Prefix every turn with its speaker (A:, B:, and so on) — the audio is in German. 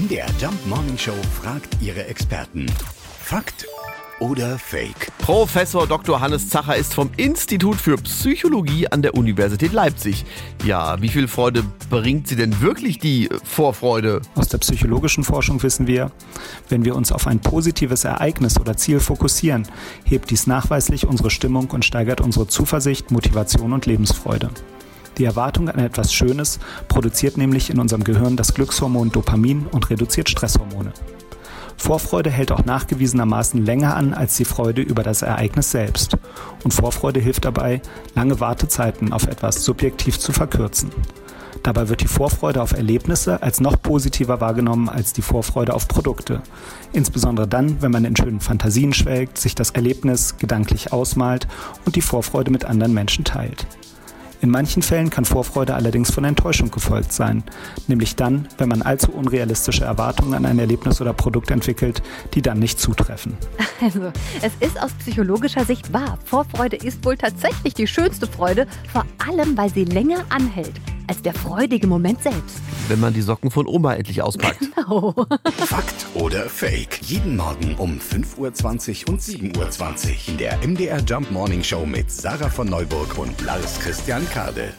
A: MDR Jump Morning Show fragt ihre Experten. Fakt oder Fake?
B: Professor Dr. Hannes Zacher ist vom Institut für Psychologie an der Universität Leipzig. Ja, wie viel Freude bringt sie denn wirklich die Vorfreude?
C: Aus der psychologischen Forschung wissen wir, wenn wir uns auf ein positives Ereignis oder Ziel fokussieren, hebt dies nachweislich unsere Stimmung und steigert unsere Zuversicht, Motivation und Lebensfreude. Die Erwartung an etwas Schönes produziert nämlich in unserem Gehirn das Glückshormon Dopamin und reduziert Stresshormone. Vorfreude hält auch nachgewiesenermaßen länger an als die Freude über das Ereignis selbst. Und Vorfreude hilft dabei, lange Wartezeiten auf etwas subjektiv zu verkürzen. Dabei wird die Vorfreude auf Erlebnisse als noch positiver wahrgenommen als die Vorfreude auf Produkte. Insbesondere dann, wenn man in schönen Fantasien schwelgt, sich das Erlebnis gedanklich ausmalt und die Vorfreude mit anderen Menschen teilt. In manchen Fällen kann Vorfreude allerdings von Enttäuschung gefolgt sein, nämlich dann, wenn man allzu unrealistische Erwartungen an ein Erlebnis oder Produkt entwickelt, die dann nicht zutreffen.
D: Also, es ist aus psychologischer Sicht wahr. Vorfreude ist wohl tatsächlich die schönste Freude, vor allem weil sie länger anhält als der freudige Moment selbst.
B: Wenn man die Socken von Oma endlich auspackt.
D: Genau.
A: Fakt oder Fake? Jeden Morgen um 5.20 Uhr und 7.20 Uhr in der MDR Jump Morning Show mit Sarah von Neuburg und Lars Christian Kade.